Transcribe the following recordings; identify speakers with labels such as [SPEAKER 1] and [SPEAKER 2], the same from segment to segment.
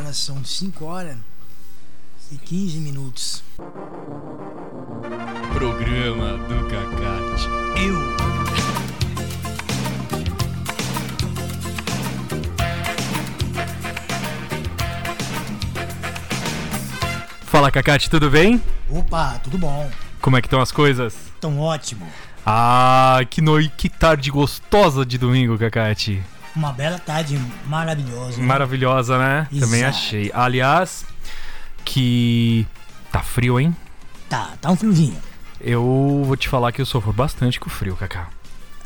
[SPEAKER 1] Agora são 5 horas e 15 minutos.
[SPEAKER 2] Programa do Cacate.
[SPEAKER 1] Eu.
[SPEAKER 2] Fala, Cacate, tudo bem?
[SPEAKER 1] Opa, tudo bom?
[SPEAKER 2] Como é que estão as coisas?
[SPEAKER 1] Tão ótimo.
[SPEAKER 2] Ah, que noite, que tarde gostosa de domingo, Cacate.
[SPEAKER 1] Uma bela tarde maravilhosa. né?
[SPEAKER 2] Maravilhosa, né? Também
[SPEAKER 1] Exato.
[SPEAKER 2] achei. Aliás, que tá frio, hein?
[SPEAKER 1] Tá, tá um friozinho.
[SPEAKER 2] Eu vou te falar que eu sofro bastante com o frio, Cacá.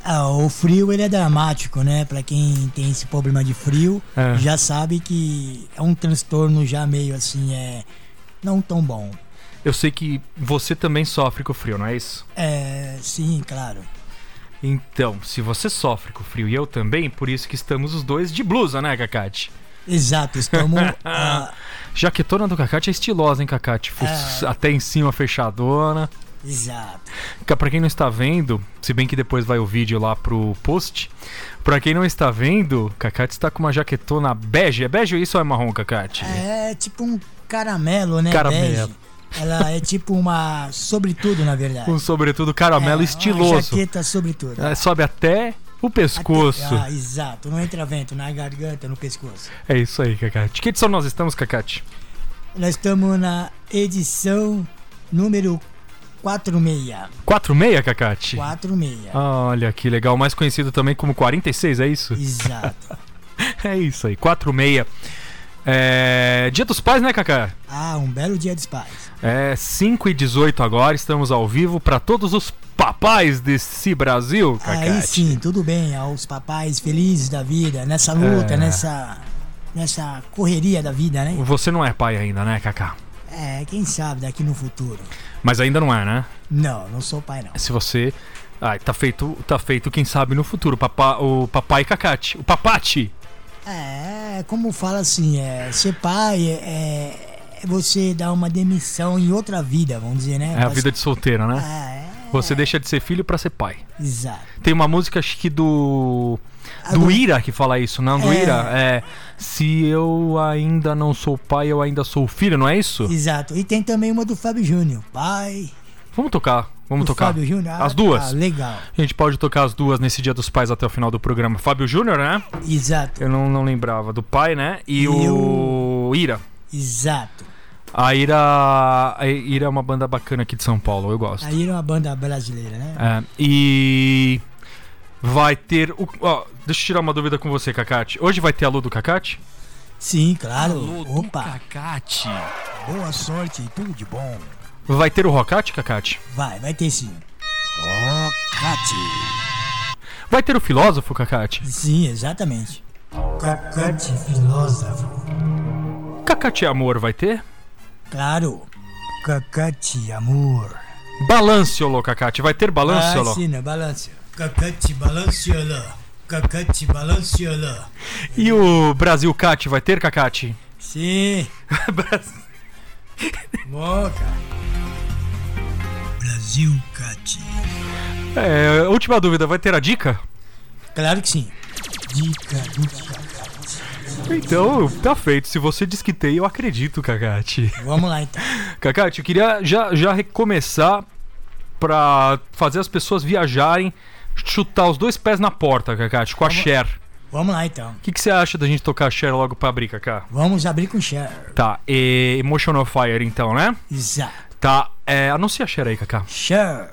[SPEAKER 1] Ah, o frio ele é dramático, né? Pra quem tem esse problema de frio,
[SPEAKER 2] É.
[SPEAKER 1] já sabe que é um transtorno já meio assim, é não tão bom.
[SPEAKER 2] Eu sei que você também sofre com o frio, não é isso?
[SPEAKER 1] É, sim, claro.
[SPEAKER 2] Então, se você sofre com o frio e eu também, por isso que estamos os dois de blusa, né, Cacate?
[SPEAKER 1] Exato, estamos ah,
[SPEAKER 2] Jaquetona do Cacate é estilosa, hein, Cacate?
[SPEAKER 1] É.
[SPEAKER 2] Até em cima fechadona.
[SPEAKER 1] exato.
[SPEAKER 2] Pra quem não está vendo, se bem que depois vai o vídeo lá pro post. Pra quem não está vendo, Cacate está com uma jaquetona bege. É bege ou isso ou é marrom, Cacate?
[SPEAKER 1] É tipo um caramelo, né?
[SPEAKER 2] Caramelo.
[SPEAKER 1] bege. Ela é tipo uma sobretudo, na verdade.
[SPEAKER 2] Com sobretudo caramelo
[SPEAKER 1] É, Uma
[SPEAKER 2] estiloso.
[SPEAKER 1] jaqueta sobretudo.
[SPEAKER 2] É, sobe até o pescoço.
[SPEAKER 1] Até- ah, exato, não entra vento na garganta, no pescoço.
[SPEAKER 2] É isso aí, Cacate. Que edição nós estamos, Cacate?
[SPEAKER 1] Nós estamos na edição número 46.
[SPEAKER 2] 46, Cacate?
[SPEAKER 1] 46.
[SPEAKER 2] Olha que legal. Mais conhecido também como 46, é isso?
[SPEAKER 1] Exato.
[SPEAKER 2] É isso aí, 46. É... Dia dos Pais, né, Cacá?
[SPEAKER 1] Ah, um belo dia dos pais.
[SPEAKER 2] É 5 e 18 agora, estamos ao vivo para todos os papais desse Brasil, Cacá.
[SPEAKER 1] Aí sim, tudo bem, aos papais felizes da vida, nessa luta,
[SPEAKER 2] É.
[SPEAKER 1] nessa nessa correria da vida, né?
[SPEAKER 2] Você não é pai ainda, né, Cacá?
[SPEAKER 1] É, quem sabe daqui no futuro.
[SPEAKER 2] Mas ainda não é, né?
[SPEAKER 1] Não, não sou pai não.
[SPEAKER 2] Se você. Ai, tá feito, tá feito, quem sabe no futuro. Papá, o papai Cacate. O papate.
[SPEAKER 1] É, como fala assim, é, ser pai é, é você dar uma demissão em outra vida, vamos dizer, né?
[SPEAKER 2] É a vida de solteiro, né?
[SPEAKER 1] Ah, é,
[SPEAKER 2] Você deixa de ser filho pra ser pai.
[SPEAKER 1] Exato.
[SPEAKER 2] Tem uma música, acho que do. Do Ira que fala isso, não? Do
[SPEAKER 1] É.
[SPEAKER 2] Ira. É. Se eu ainda não sou pai, eu ainda sou filho, não é isso?
[SPEAKER 1] Exato. E tem também uma do Fábio Júnior. Pai.
[SPEAKER 2] Vamos tocar. Vamos
[SPEAKER 1] do
[SPEAKER 2] tocar.
[SPEAKER 1] Fábio Júnior. Ah,
[SPEAKER 2] As duas.
[SPEAKER 1] tá, legal.
[SPEAKER 2] A gente pode tocar as duas nesse Dia dos Pais até o final do programa. Fábio Júnior, né?
[SPEAKER 1] Exato.
[SPEAKER 2] Eu não, não lembrava. Do pai, né? E,
[SPEAKER 1] E
[SPEAKER 2] o Ira.
[SPEAKER 1] Exato.
[SPEAKER 2] A Ira. A Ira é uma banda bacana aqui de São Paulo, eu gosto.
[SPEAKER 1] Aí era uma banda brasileira, né?
[SPEAKER 2] É, e. Vai ter. O, ó, deixa eu tirar uma dúvida com você, Cacate. Hoje vai ter a Lu do Cacate?
[SPEAKER 1] Sim, claro. Opa,
[SPEAKER 2] Cacate.
[SPEAKER 1] boa sorte e tudo de bom.
[SPEAKER 2] Vai ter o Rocate, Cacate?
[SPEAKER 1] Vai, vai ter sim. Ó, Cate.
[SPEAKER 2] Vai ter o filósofo, Cacate?
[SPEAKER 1] Sim, exatamente. Cacate filósofo.
[SPEAKER 2] Cacate Amor vai ter?
[SPEAKER 1] Claro. Cacate amor.
[SPEAKER 2] Balanciolo, Cacate. Vai ter Balanciolo?
[SPEAKER 1] Ah, sim, né? Balança. Cacate balanciola. Cacate balanciola.
[SPEAKER 2] E o Brasil Cat vai ter, Cacate?
[SPEAKER 1] Sim. Boca. Brasil Cat.
[SPEAKER 2] É, última dúvida, vai ter a dica?
[SPEAKER 1] Claro que sim. Dica do Cacate.
[SPEAKER 2] Então, tá feito. Se você diz que tem, eu acredito, Cacate.
[SPEAKER 1] Vamos lá então.
[SPEAKER 2] Cacate, eu queria já, já recomeçar pra fazer as pessoas viajarem, chutar os dois pés na porta, Cacate, com a Cher.
[SPEAKER 1] Vamos lá então.
[SPEAKER 2] O que, que você acha da gente tocar Cher logo pra abrir, Cacá?
[SPEAKER 1] Vamos abrir com Cher.
[SPEAKER 2] Tá, e Emotional Fire então, né?
[SPEAKER 1] Exato.
[SPEAKER 2] Tá, é, anuncia a Cher aí, Cacá.
[SPEAKER 1] Cher.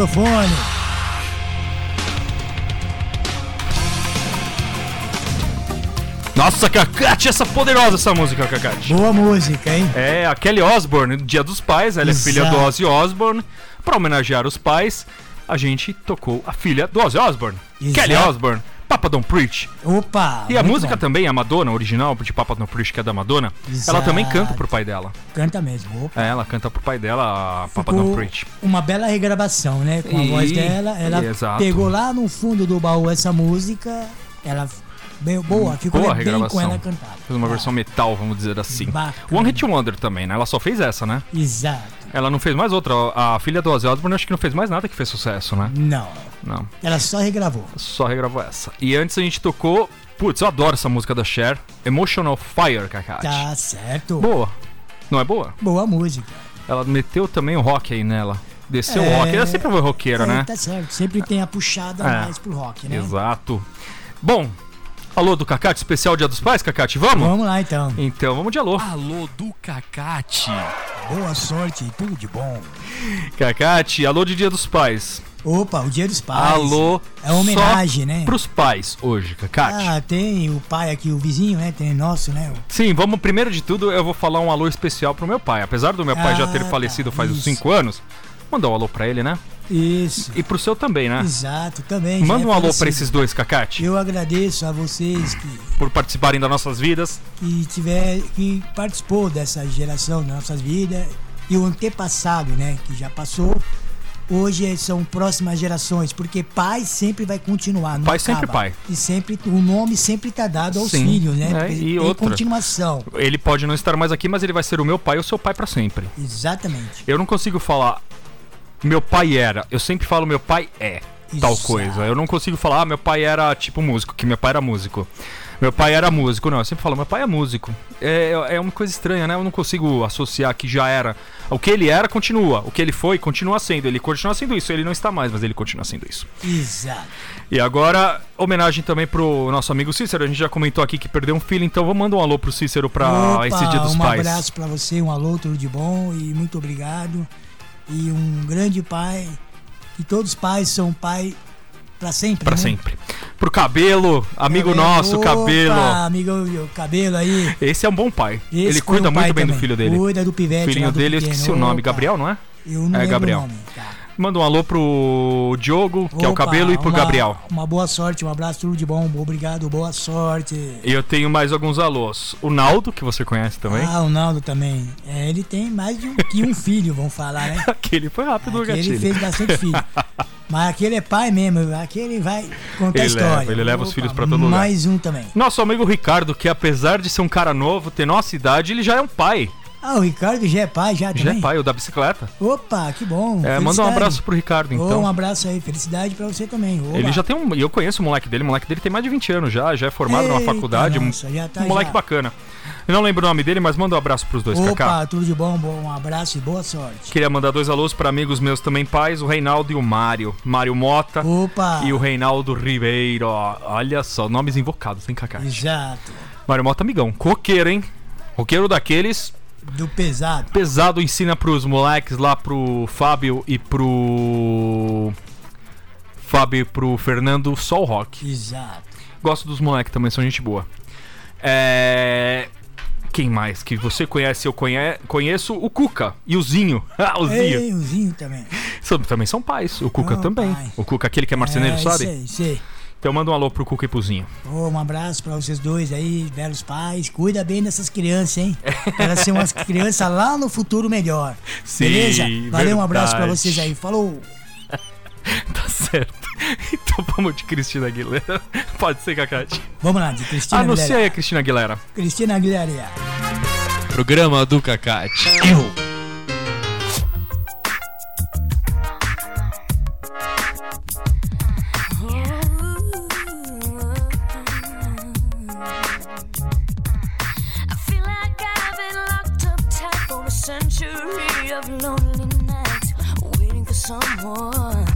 [SPEAKER 1] Microfone.
[SPEAKER 2] Nossa, Cacate, essa poderosa essa música, Cacate.
[SPEAKER 1] Boa música, hein?
[SPEAKER 2] É, a Kelly Osbourne, no Dia dos Pais, ela é filha do
[SPEAKER 1] Exato.
[SPEAKER 2] Ozzy Osbourne. Pra homenagear os pais, a gente tocou a filha do Ozzy Osbourne,
[SPEAKER 1] Exato.
[SPEAKER 2] Kelly Osbourne, Papa Don't Preach.
[SPEAKER 1] Opa!
[SPEAKER 2] E a música
[SPEAKER 1] bom.
[SPEAKER 2] também, a Madonna, original de Papa Don't Preach, que é da Madonna, ela
[SPEAKER 1] Exato.
[SPEAKER 2] também canta pro pai dela.
[SPEAKER 1] Canta mesmo. Opa.
[SPEAKER 2] É, ela canta pro pai dela, a Papa Don't Preach.
[SPEAKER 1] uma bela regravação, né? Com a
[SPEAKER 2] E-
[SPEAKER 1] voz dela. Ela
[SPEAKER 2] exato.
[SPEAKER 1] pegou lá no fundo do baú essa música. Ela bem boa, ficou
[SPEAKER 2] Boa
[SPEAKER 1] bem com ela cantada.
[SPEAKER 2] Fez uma versão metal, vamos dizer assim.
[SPEAKER 1] Bacana.
[SPEAKER 2] One Hit Wonder também, né? Ela só fez essa, né?
[SPEAKER 1] Exato.
[SPEAKER 2] Ela não fez mais outra. A filha do Ozzy Osbourne acho que não fez mais nada que fez sucesso, né?
[SPEAKER 1] Não.
[SPEAKER 2] Não.
[SPEAKER 1] Ela só regravou.
[SPEAKER 2] Só regravou essa. E antes a gente tocou. Putz, eu adoro essa música da Cher. Emotional Fire, Kakati.
[SPEAKER 1] Tá certo.
[SPEAKER 2] Boa. Não é boa?
[SPEAKER 1] Boa música.
[SPEAKER 2] Ela meteu também o rock aí nela. Desceu o
[SPEAKER 1] É.
[SPEAKER 2] rock. Ela sempre foi roqueira,
[SPEAKER 1] É,
[SPEAKER 2] né?
[SPEAKER 1] Tá certo. Sempre tem a puxada
[SPEAKER 2] É.
[SPEAKER 1] mais pro rock, né?
[SPEAKER 2] Exato. Bom, alô do Cacate, especial Dia dos Pais, Cacate, vamos?
[SPEAKER 1] Vamos lá então.
[SPEAKER 2] Então vamos de alô.
[SPEAKER 3] Alô do Cacate.
[SPEAKER 1] Boa sorte e tudo de bom.
[SPEAKER 2] Cacate, alô de Dia dos Pais.
[SPEAKER 1] Opa, o Dia dos Pais.
[SPEAKER 2] Alô.
[SPEAKER 1] É uma homenagem,
[SPEAKER 2] só
[SPEAKER 1] né?
[SPEAKER 2] Pros pais hoje, Cacate.
[SPEAKER 1] Ah, tem o pai aqui, o vizinho, né? Tem nosso, né?
[SPEAKER 2] Sim, vamos. Primeiro de tudo, eu vou falar um alô especial pro meu pai. Apesar do meu pai já ter
[SPEAKER 1] Ah,
[SPEAKER 2] falecido faz uns
[SPEAKER 1] isso.
[SPEAKER 2] 5 anos, mandar um alô pra ele, né?
[SPEAKER 1] Isso.
[SPEAKER 2] E pro seu também, né?
[SPEAKER 1] Exato, também.
[SPEAKER 2] Manda
[SPEAKER 1] é
[SPEAKER 2] um alô
[SPEAKER 1] falecido.
[SPEAKER 2] pra esses dois, Cacate,
[SPEAKER 1] Eu agradeço a vocês que,
[SPEAKER 2] por participarem das nossas vidas.
[SPEAKER 1] que tiver, que participou dessa geração das nossas vidas e o antepassado, né, que já passou, hoje são próximas gerações, porque pai sempre vai continuar, não
[SPEAKER 2] Pai sempre
[SPEAKER 1] acaba.
[SPEAKER 2] pai.
[SPEAKER 1] E sempre o nome sempre tá dado aos
[SPEAKER 2] Sim,
[SPEAKER 1] filhos, né?
[SPEAKER 2] é, e outra.
[SPEAKER 1] continuação.
[SPEAKER 2] Ele pode não estar mais aqui, mas ele vai ser o meu pai ou seu pai pra sempre.
[SPEAKER 1] Exatamente.
[SPEAKER 2] Eu não consigo falar meu pai era. Eu sempre falo meu pai é tal
[SPEAKER 1] Exato.
[SPEAKER 2] coisa. Eu não consigo falar ah, meu pai era tipo músico, que meu pai era músico. Meu pai era músico, não. Eu sempre falo meu pai é músico. É, é uma coisa estranha, né? Eu não consigo associar que já era. O que ele era continua. O que ele foi continua sendo. Ele continua sendo isso. Ele não está mais, mas ele continua sendo isso.
[SPEAKER 1] Exato.
[SPEAKER 2] E agora, homenagem também pro nosso amigo Cícero. A gente já comentou aqui que perdeu um filho, então vamos mandar um alô pro Cícero pra
[SPEAKER 1] Opa,
[SPEAKER 2] esse dia dos
[SPEAKER 1] um
[SPEAKER 2] pais.
[SPEAKER 1] abraço pra você, um alô, tudo de bom e muito obrigado. E um grande pai, que todos os pais são pai pra sempre.
[SPEAKER 2] Pra
[SPEAKER 1] né?
[SPEAKER 2] sempre. Pro cabelo, amigo
[SPEAKER 1] Cabelo,
[SPEAKER 2] nosso,
[SPEAKER 1] opa,
[SPEAKER 2] cabelo.
[SPEAKER 1] Amigo o cabelo aí.
[SPEAKER 2] Esse é um bom pai.
[SPEAKER 1] Esse
[SPEAKER 2] ele cuida
[SPEAKER 1] um
[SPEAKER 2] muito bem do
[SPEAKER 1] também.
[SPEAKER 2] filho dele.
[SPEAKER 1] Cuida do pivete
[SPEAKER 2] filhinho
[SPEAKER 1] lá do
[SPEAKER 2] dele, eu
[SPEAKER 1] pequeno.
[SPEAKER 2] esqueci o nome.
[SPEAKER 1] Opa,
[SPEAKER 2] Gabriel, não é?
[SPEAKER 1] Eu não
[SPEAKER 2] É, Gabriel.
[SPEAKER 1] o nome, tá.
[SPEAKER 2] Manda um alô pro Diogo, que é o
[SPEAKER 1] Opa,
[SPEAKER 2] cabelo, e pro
[SPEAKER 1] uma-
[SPEAKER 2] Gabriel.
[SPEAKER 1] Uma boa sorte, um abraço, tudo de bom. Obrigado, boa sorte.
[SPEAKER 2] E eu tenho mais alguns alôs. O Naldo, que você conhece também.
[SPEAKER 1] Ah, o Naldo também. É, ele tem mais de um, que um filho, vamos falar, né?
[SPEAKER 2] Aquele foi rápido o
[SPEAKER 1] Aquele
[SPEAKER 2] gatilho.
[SPEAKER 1] fez bastante filho. Mas aquele é pai mesmo, aquele vai contar
[SPEAKER 2] Ele
[SPEAKER 1] a história.
[SPEAKER 2] leva, ele leva os filhos pra todo lugar.
[SPEAKER 1] Mais um também.
[SPEAKER 2] Nosso amigo Ricardo, que apesar de ser um cara novo, ter nossa idade, ele já é um pai.
[SPEAKER 1] Ah, o Ricardo já é pai, já também?
[SPEAKER 2] Já é pai, o da bicicleta.
[SPEAKER 1] Opa, que bom.
[SPEAKER 2] É, manda um abraço pro Ricardo, então.
[SPEAKER 1] um abraço aí, felicidade pra você também. Oba.
[SPEAKER 2] Ele já tem um. Eu conheço o moleque dele, o moleque dele tem mais de 20 anos já, já é formado numa
[SPEAKER 1] Eita,
[SPEAKER 2] faculdade. um-
[SPEAKER 1] nossa, já tá
[SPEAKER 2] um moleque
[SPEAKER 1] já.
[SPEAKER 2] bacana. Eu não lembro o nome dele, mas manda um abraço pros dois, Kaká.
[SPEAKER 1] Opa, tudo de bom, bom, um abraço e boa sorte.
[SPEAKER 2] Queria mandar dois alôs para amigos meus também pais, o Reinaldo e o Mário. Mário Mota
[SPEAKER 1] Opa.
[SPEAKER 2] e o Reinaldo Ribeiro. Olha só, nomes invocados, hein, Kaká?
[SPEAKER 1] Exato.
[SPEAKER 2] Mário Mota, amigão. Roqueiro, hein? Roqueiro daqueles.
[SPEAKER 1] Do pesado.
[SPEAKER 2] Pesado ensina pros moleques lá pro Fábio e pro. Fábio e pro Fernando só o rock.
[SPEAKER 1] Exato.
[SPEAKER 2] Gosto dos moleques também, são gente boa. É. Quem mais que você conhece? Eu conhe... conheço o Cuca e o Zinho. Ah, o Zinho.
[SPEAKER 1] Ei, o Zinho também.
[SPEAKER 2] São- também são pais. O Cuca também.
[SPEAKER 1] pai.
[SPEAKER 2] O Cuca, aquele que é marceneiro,
[SPEAKER 1] é,
[SPEAKER 2] sabe?
[SPEAKER 1] Sei, sei.
[SPEAKER 2] Então manda um alô pro Cuca e pro Zinho.
[SPEAKER 1] Ô, um abraço pra vocês dois aí, belos pais. Cuida bem dessas crianças, hein? Pra elas serem umas crianças lá no futuro melhor.
[SPEAKER 2] Sim,
[SPEAKER 1] Beleza? Valeu, um abraço pra
[SPEAKER 2] verdade.
[SPEAKER 1] vocês aí. Falou!
[SPEAKER 2] Tá certo. Então vamos de Cristina Aguilera. Pode ser, Cacate.
[SPEAKER 1] Vamos lá, de Cristina
[SPEAKER 2] Anuncia
[SPEAKER 1] Aguilera.
[SPEAKER 2] aí a Cristina Aguilera.
[SPEAKER 1] Cristina Aguilera.
[SPEAKER 3] Programa do Cacate.
[SPEAKER 4] I of lonely nights, waiting for someone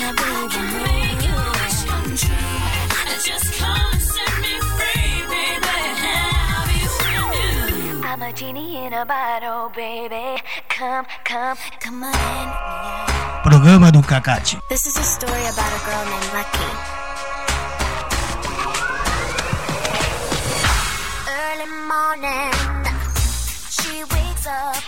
[SPEAKER 4] A a
[SPEAKER 1] Programa do Cacate.
[SPEAKER 4] This is a story about a girl named Lucky. Early morning, she wakes up.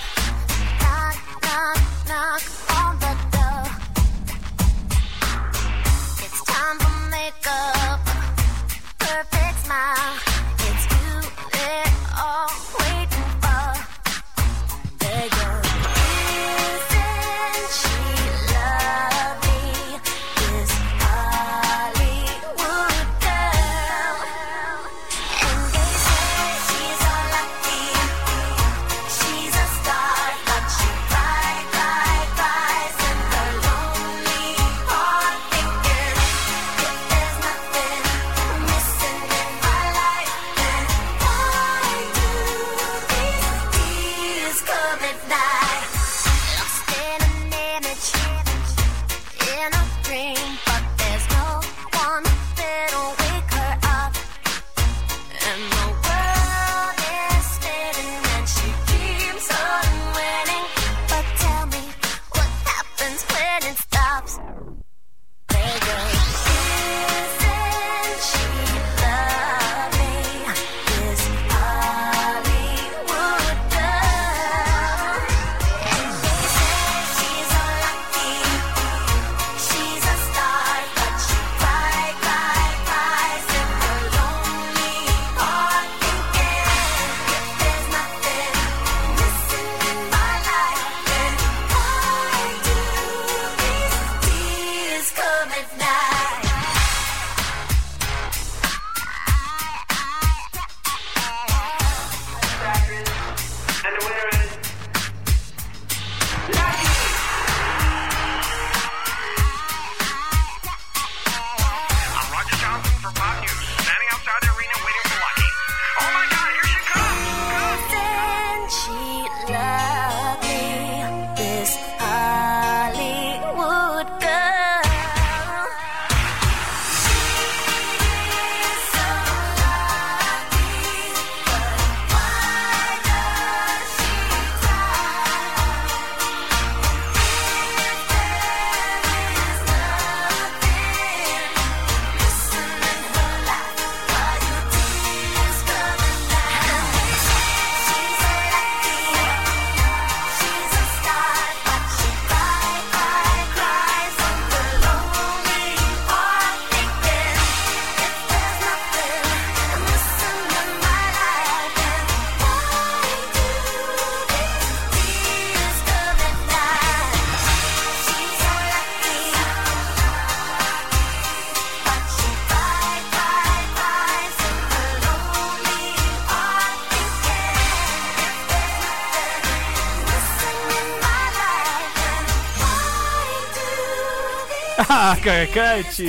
[SPEAKER 2] Gagate.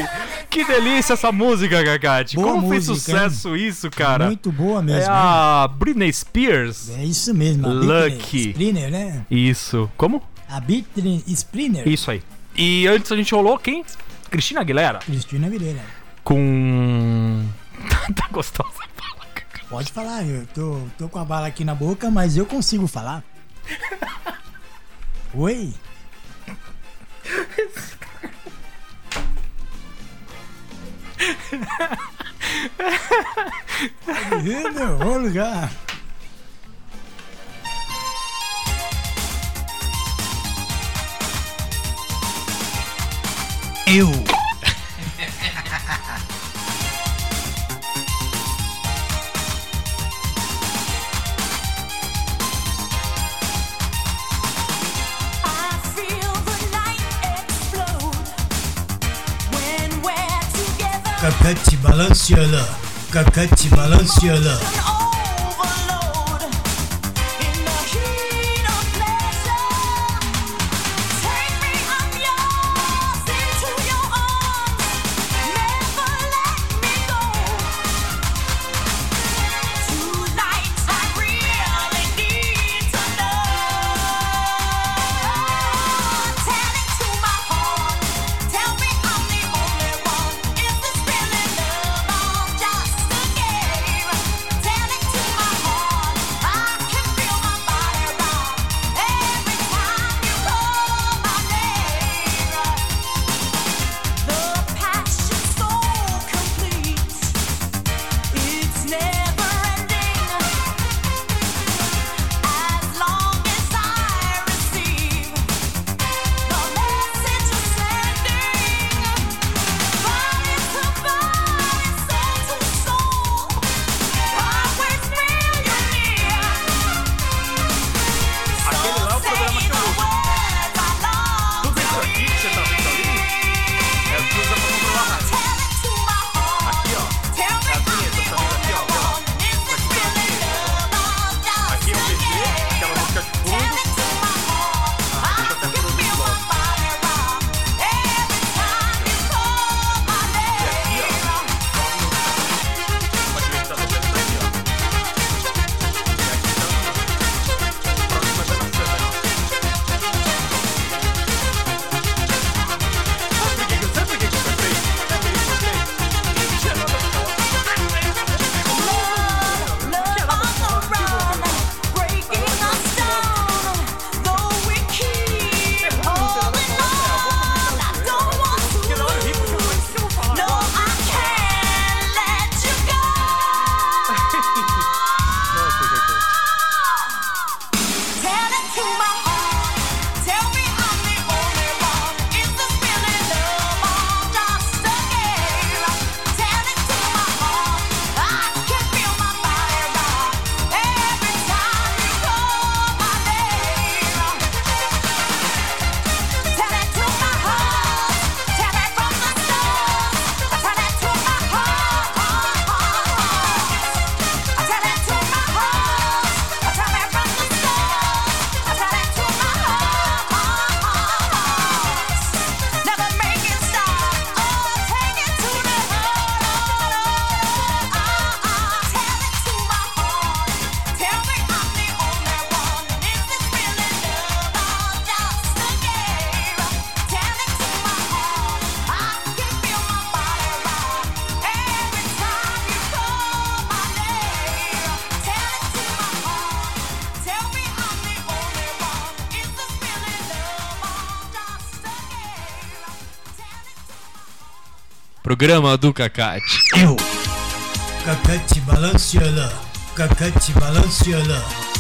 [SPEAKER 2] Que delícia essa música,
[SPEAKER 1] Gagate.
[SPEAKER 2] Como
[SPEAKER 1] música, fez
[SPEAKER 2] sucesso hein? isso, cara?
[SPEAKER 1] Muito boa mesmo.
[SPEAKER 2] É a Britney Spears.
[SPEAKER 1] É isso mesmo.
[SPEAKER 2] Lucky.
[SPEAKER 1] Splinter, né?
[SPEAKER 2] Isso. Como?
[SPEAKER 1] A Britney Splinter.
[SPEAKER 2] Isso aí. E antes a gente rolou quem? Cristina Aguilera.
[SPEAKER 1] Cristina Aguilera.
[SPEAKER 2] Com... tá gostosa a bala.
[SPEAKER 1] Pode falar, eu tô, tô com a bala aqui na boca, mas eu consigo falar. Oi? Menino, vou lugar. Eu.
[SPEAKER 4] kakati balanciole kakati balanciole programa
[SPEAKER 2] do Cacate.
[SPEAKER 1] Eu, Cacate Balanciana, Cacate Balanciana.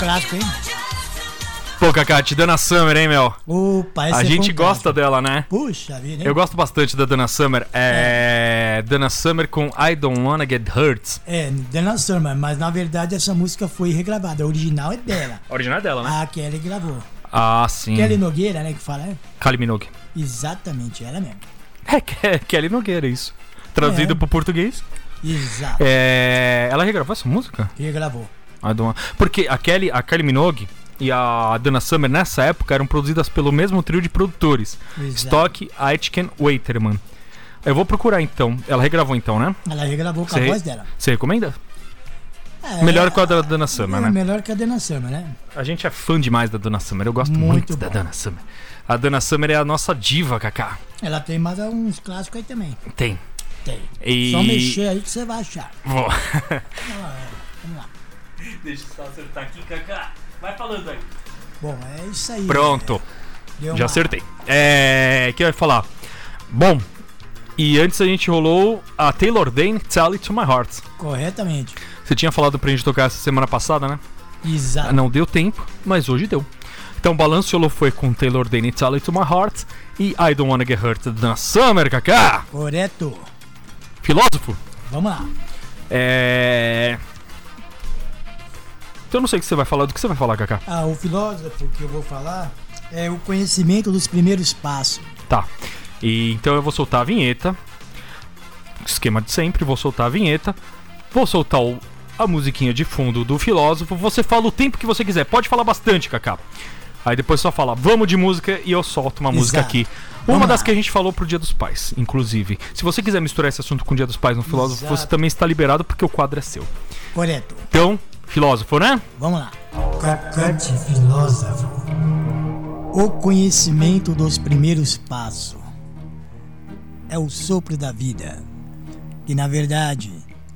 [SPEAKER 1] Clássico, hein?
[SPEAKER 2] Pô, Cacate, Dana Summer, hein, meu?
[SPEAKER 1] Opa, esse
[SPEAKER 2] A
[SPEAKER 1] é
[SPEAKER 2] gente gosta dela, né?
[SPEAKER 1] Puxa vida, hein?
[SPEAKER 2] Eu gosto bastante da Dana Summer. É. Dana Summer com I Don't Wanna Get Hurt.
[SPEAKER 1] É, Dana Summer, mas na verdade essa música foi regravada. A original é dela.
[SPEAKER 2] A original é dela, né?
[SPEAKER 1] A Kelly gravou.
[SPEAKER 2] Ah, sim.
[SPEAKER 1] Kelly Nogueira, né, que fala, é?
[SPEAKER 2] Kylie Minogue.
[SPEAKER 1] Exatamente, ela mesmo.
[SPEAKER 2] É, Ke- Kelly Nogueira, isso. Traduzido
[SPEAKER 1] É.
[SPEAKER 2] pro português.
[SPEAKER 1] Exato.
[SPEAKER 2] É. Ela regravou essa música?
[SPEAKER 1] Regravou.
[SPEAKER 2] Wanna- Porque a Kelly, a Kylie Minogue e a Dana Summer nessa época eram produzidas pelo mesmo trio de produtores.
[SPEAKER 1] Exato.
[SPEAKER 2] Stock, Aitken, Waiterman. Eu vou procurar então. Ela regravou então, né?
[SPEAKER 1] Ela regravou com
[SPEAKER 2] Você-
[SPEAKER 1] a voz dela.
[SPEAKER 2] Você recomenda?
[SPEAKER 1] É,
[SPEAKER 2] Melhor que a da Dana Summer,
[SPEAKER 1] é
[SPEAKER 2] né?
[SPEAKER 1] melhor que a Dana Summer, né?
[SPEAKER 2] A gente é fã demais da Dana Summer. Eu gosto muito,
[SPEAKER 1] Muito
[SPEAKER 2] da. Dana Summer. A Dana Summer é a nossa diva, Kaká.
[SPEAKER 1] Ela tem mais uns clássicos aí também.
[SPEAKER 2] Tem.
[SPEAKER 1] Tem.
[SPEAKER 2] E...
[SPEAKER 1] Só mexer aí que você vai achar.
[SPEAKER 2] Vou.
[SPEAKER 1] Vamos lá.
[SPEAKER 2] Deixa eu só acertar aqui, Kaká. Vai falando aí.
[SPEAKER 1] Bom, é isso aí.
[SPEAKER 2] Pronto.
[SPEAKER 1] Deu
[SPEAKER 2] Já
[SPEAKER 1] uma-
[SPEAKER 2] acertei. É. O que eu ia falar? Bom. E antes a gente rolou a Taylor Dane Tell It to My Heart.
[SPEAKER 1] Corretamente.
[SPEAKER 2] Você tinha falado pra gente tocar essa semana passada, né?
[SPEAKER 1] Exato.
[SPEAKER 2] Não deu tempo, mas hoje deu. Então o balanço rolou foi com Taylor Dane Tell It to My Heart e I Don't Wanna Get Hurt da Summer, Kaká.
[SPEAKER 1] Correto.
[SPEAKER 2] Filósofo.
[SPEAKER 1] Vamos lá.
[SPEAKER 2] É. Então eu não sei o que você vai falar. Do que você vai falar, Kaká?
[SPEAKER 1] Ah, o filósofo que eu vou falar é o conhecimento dos primeiros passos.
[SPEAKER 2] Tá. E então eu vou soltar a vinheta. Esquema de sempre, vou soltar a vinheta. Vou soltar o- a musiquinha de fundo do filósofo. Você fala o tempo que você quiser. Pode falar bastante, Kaká. Aí depois só fala, vamos de música e eu solto uma música
[SPEAKER 1] Exato.
[SPEAKER 2] aqui. Uma
[SPEAKER 1] Vamos
[SPEAKER 2] das
[SPEAKER 1] lá.
[SPEAKER 2] que a gente falou pro Dia dos Pais, inclusive. Se você quiser misturar esse assunto com o Dia dos Pais no filósofo,
[SPEAKER 1] Exato.
[SPEAKER 2] você também está liberado porque o quadro é seu.
[SPEAKER 1] Correto.
[SPEAKER 2] Então, filósofo, né?
[SPEAKER 1] Vamos lá. Cacate filósofo. O conhecimento dos primeiros passos é o sopro da vida. E na verdade,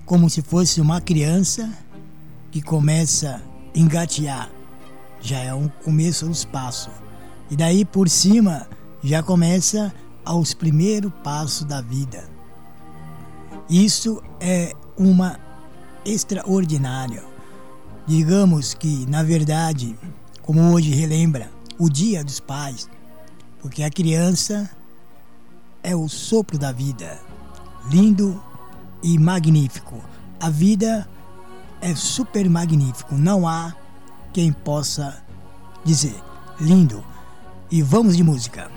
[SPEAKER 1] como se fosse uma criança que começa a engatear, já é um começo dos passos. E daí por cima já começa aos primeiros passos da vida. Isso é uma extraordinária. Digamos que, na verdade, como hoje relembra o Dia dos Pais, porque a criança é o sopro da vida, lindo e magnífico. A vida é super magnífico, não há quem possa dizer lindo. E vamos de música.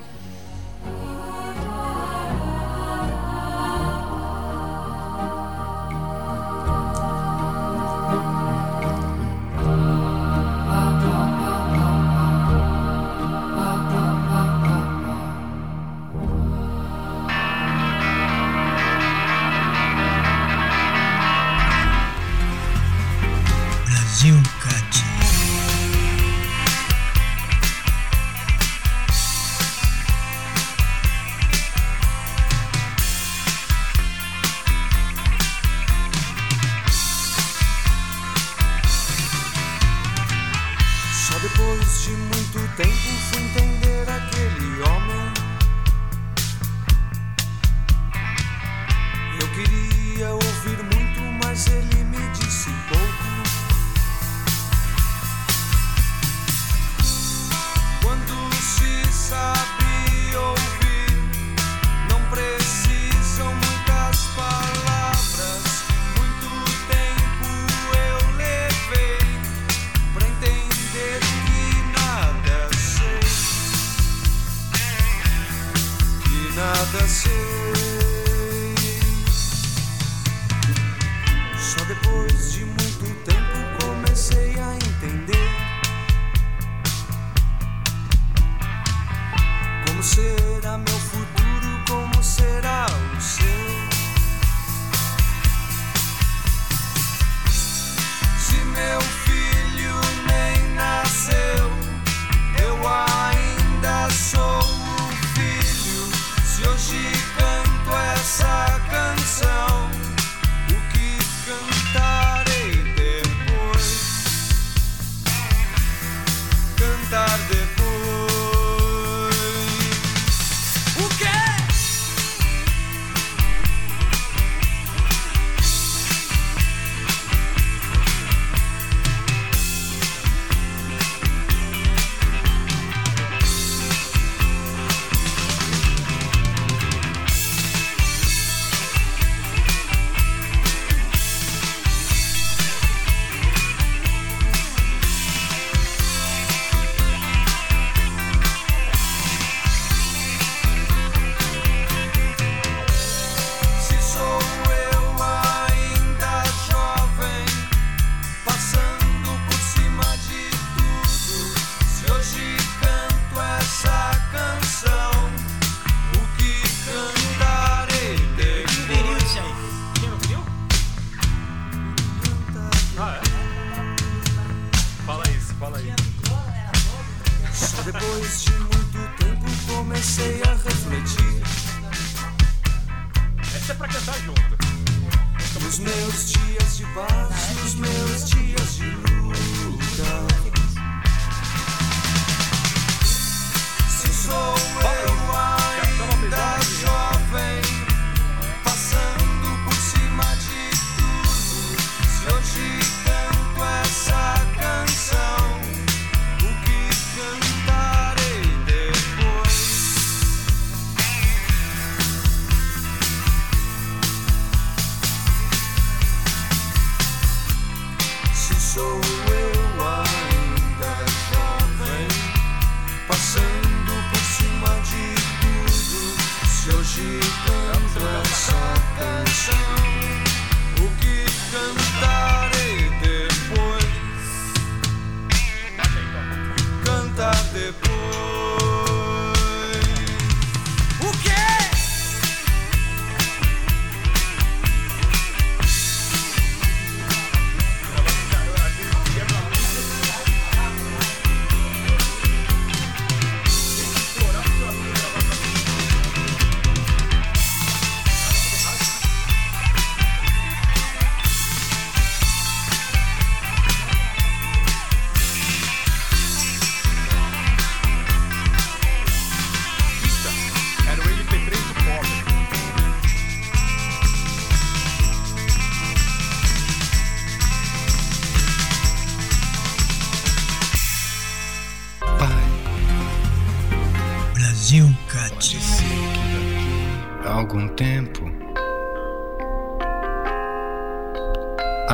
[SPEAKER 5] Algum tempo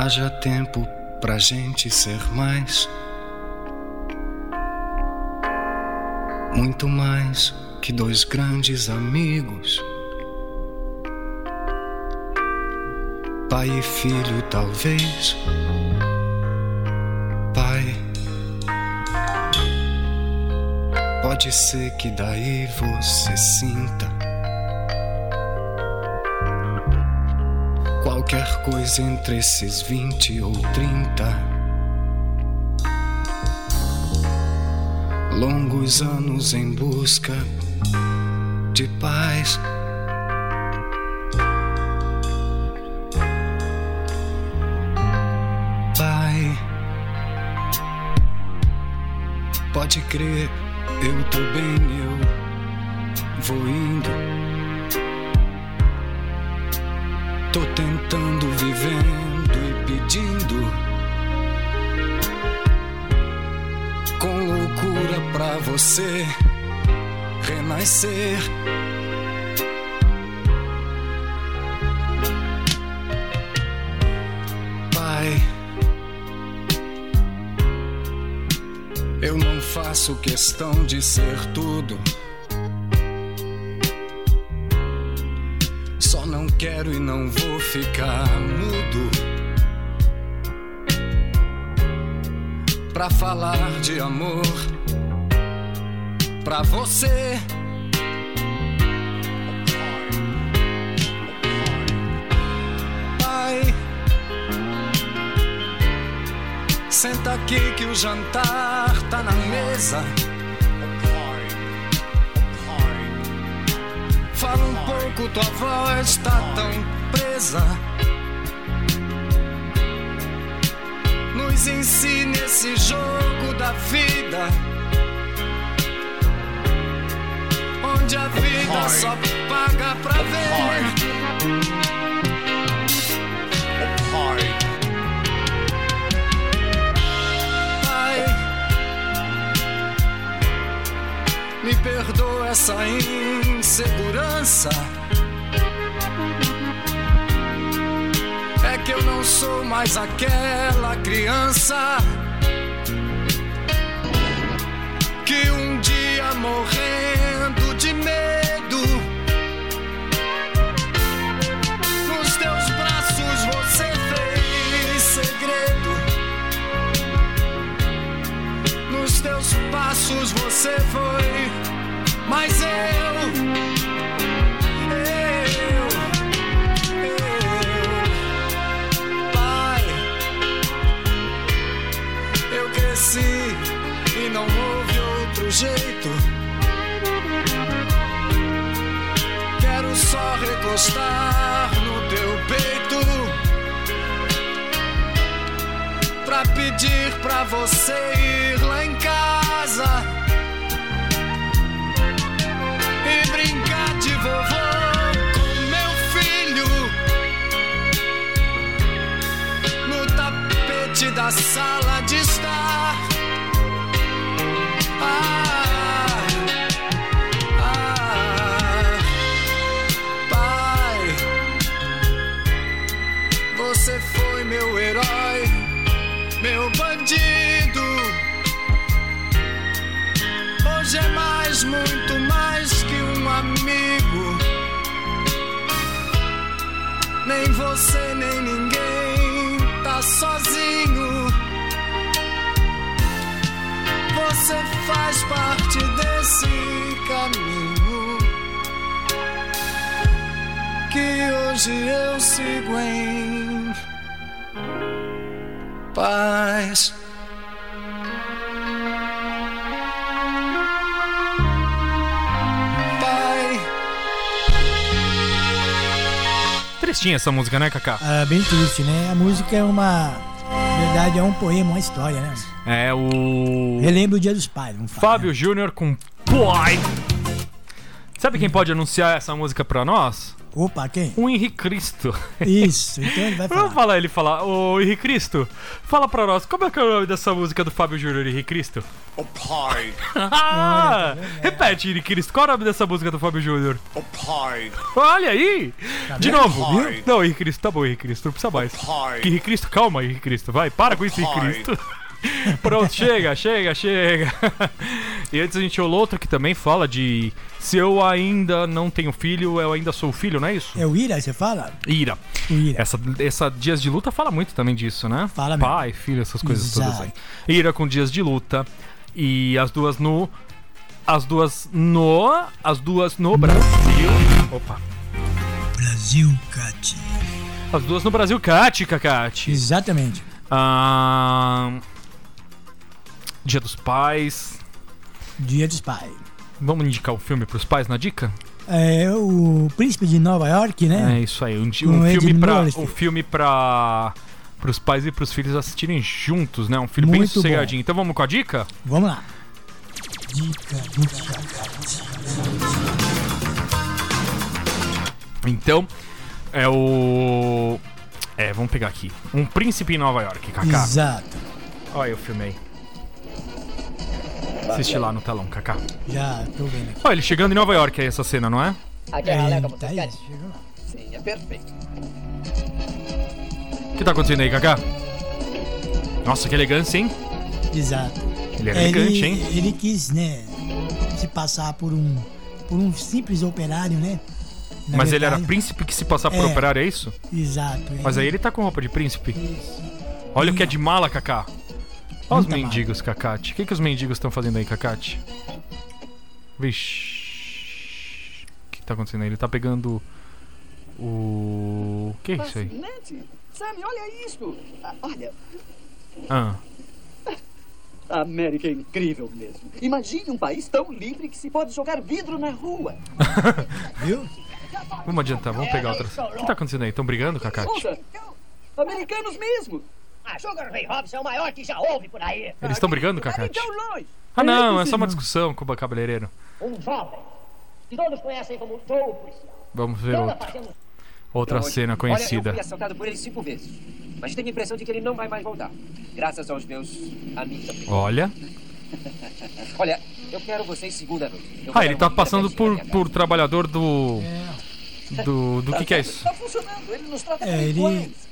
[SPEAKER 5] haja tempo pra gente ser mais. Muito mais que dois grandes amigos. Pai e filho, talvez. Pai. Pode ser que daí você sinta qualquer coisa entre esses 20 ou 30. Longos anos em busca de paz. Pai, pode crer, eu tô bem, eu vou indo. Tô tentando, vivendo e pedindo. Com loucura pra você renascer. Pai, eu não faço questão de ser tudo. Quero e não vou ficar mudo. Pra falar de amor pra você. Pai, senta aqui que o jantar tá na mesa. Tua voz tá tão presa. Nos ensine esse jogo da vida. Onde a vida só paga pra ver. Me perdoa essa insegurança. Eu não sou mais aquela criança que um dia morrendo de medo nos teus braços você fez segredo. Nos teus passos você foi, mas eu, jeito. Quero só recostar no teu peito pedir pra você ir lá em casa e brincar de vovô da sala de estar. É mais, muito mais que um amigo. Nem você, nem ninguém tá sozinho. Você faz parte desse caminho que hoje eu sigo em paz.
[SPEAKER 2] Tristinha essa música, né, Kaká?
[SPEAKER 1] Ah, bem triste, né? A música é uma. Na verdade, é um poema, uma história, né?
[SPEAKER 2] É o.
[SPEAKER 1] Relembra o Dia dos Pais, vamos falar.
[SPEAKER 2] Fábio Júnior com Pai. Sabe quem pode anunciar essa música pra nós?
[SPEAKER 1] Opa, quem?
[SPEAKER 2] O Henrique Cristo.
[SPEAKER 1] Isso, então ele vai falar.
[SPEAKER 2] Vamos falar ele falar. Ô Henrique Cristo, fala pra nós, como é que é o nome dessa música do Fábio Júnior Henrique Cristo?
[SPEAKER 6] O pai,
[SPEAKER 2] Ah, repete, Henrique Cristo, qual é o nome dessa música do Fábio Júnior?
[SPEAKER 6] o pai,
[SPEAKER 2] Olha aí! De
[SPEAKER 1] vendo?
[SPEAKER 2] novo? Não, Henrique Cristo, tá bom, Henrique Cristo, não precisa mais.
[SPEAKER 6] pai.
[SPEAKER 2] Que Henrique Cristo, calma, Henrique Cristo, vai, para com isso, Henrique. Cristo. Pronto, chega, chega, chega. E antes a gente olhou outro que também fala de se eu ainda não tenho filho, eu ainda sou filho, não é isso?
[SPEAKER 1] É o Ira, você fala?
[SPEAKER 2] Ira.
[SPEAKER 1] O Ira.
[SPEAKER 2] Essa, essa Dias de Luta fala muito também disso, né?
[SPEAKER 1] Fala mesmo.
[SPEAKER 2] Pai, filho, essas coisas
[SPEAKER 1] Exato.
[SPEAKER 2] todas aí. Ira com Dias de Luta. E as duas no. As duas no. As duas no Brasil. Opa.
[SPEAKER 1] Brasil Cat.
[SPEAKER 2] As duas no Brasil, Cate, Cacate.
[SPEAKER 1] Exatamente.
[SPEAKER 2] Ah, Dia dos Pais.
[SPEAKER 1] Dia dos Pais.
[SPEAKER 2] Vamos indicar o filme pros pais na dica?
[SPEAKER 1] É o Príncipe de Nova York, né?
[SPEAKER 2] É isso aí. Um, um filme pra.
[SPEAKER 1] Murphy.
[SPEAKER 2] Um filme pra. Pros pais e pros filhos assistirem juntos, né? Um filme bem
[SPEAKER 1] Muito bom.
[SPEAKER 2] sossegadinho. Então vamos com a dica?
[SPEAKER 1] Vamos lá. Dica do.
[SPEAKER 2] Então, é o. É, vamos pegar aqui. Um Príncipe em Nova York, Kaká.
[SPEAKER 1] Exato.
[SPEAKER 2] Olha aí o filme aí. Assiste lá no telão, Kaká.
[SPEAKER 1] Já tô vendo aqui.
[SPEAKER 2] Olha ele chegando em Nova York aí, essa cena, não é?
[SPEAKER 7] Aqui é a Aleca,
[SPEAKER 1] tá
[SPEAKER 7] vocês
[SPEAKER 1] aí,
[SPEAKER 7] querem?
[SPEAKER 1] chegou.
[SPEAKER 7] Sim, é perfeito.
[SPEAKER 2] O que tá acontecendo aí, Kaká? Nossa, que elegância, hein?
[SPEAKER 1] Exato.
[SPEAKER 2] Ele é elegante,
[SPEAKER 1] ele,
[SPEAKER 2] hein?
[SPEAKER 1] ele quis, né, se passar por um por um simples operário, né? Na
[SPEAKER 2] Mas ele era
[SPEAKER 1] verdade-
[SPEAKER 2] príncipe que se passar por
[SPEAKER 1] É.
[SPEAKER 2] operário, é isso?
[SPEAKER 1] Exato.
[SPEAKER 2] Mas aí ele tá com roupa de príncipe.
[SPEAKER 1] Isso.
[SPEAKER 2] Olha o que é de mala, Kaká. Olha os mendigos, Cacate. O que, que os mendigos estão fazendo aí, Cacate? Vixe. O que tá acontecendo aí? Ele tá pegando o. O que é isso aí?
[SPEAKER 7] Fascinante. Sammy, olha isto. Ah, olha,
[SPEAKER 2] Ah,
[SPEAKER 7] a América é incrível mesmo. Imagine um país tão livre que se pode jogar vidro na rua.
[SPEAKER 1] Viu?
[SPEAKER 2] vamos adiantar, vamos pegar outras. O que tá acontecendo aí? Estão brigando, Cacate?
[SPEAKER 7] Ouça, americanos mesmo.
[SPEAKER 8] A Sugar Ray Robson é o maior que já houve por aí.
[SPEAKER 2] Eles estão brigando,
[SPEAKER 7] Cara,
[SPEAKER 2] Cacate?
[SPEAKER 7] então.
[SPEAKER 2] Ah, não, é só uma discussão com o cabeleireiro.
[SPEAKER 8] Um jovem. Que todos conhecem como Joe Policial.
[SPEAKER 2] Vamos ver
[SPEAKER 8] Anda
[SPEAKER 2] outra.
[SPEAKER 7] Então,
[SPEAKER 2] cena
[SPEAKER 7] Olha, eu
[SPEAKER 2] conhecida.
[SPEAKER 7] fui assaltado por ele cinco vezes. Mas tenho a impressão de que ele não vai mais voltar. Graças aos meus amigos.
[SPEAKER 2] Olha.
[SPEAKER 7] Olha, eu quero vocês segunda noite.
[SPEAKER 2] Ah, ele tá passando por, por trabalhador do. Do. Do que que é isso?
[SPEAKER 7] Tá funcionando, ele nos trata
[SPEAKER 1] É,
[SPEAKER 7] como
[SPEAKER 1] ele-
[SPEAKER 7] iguais.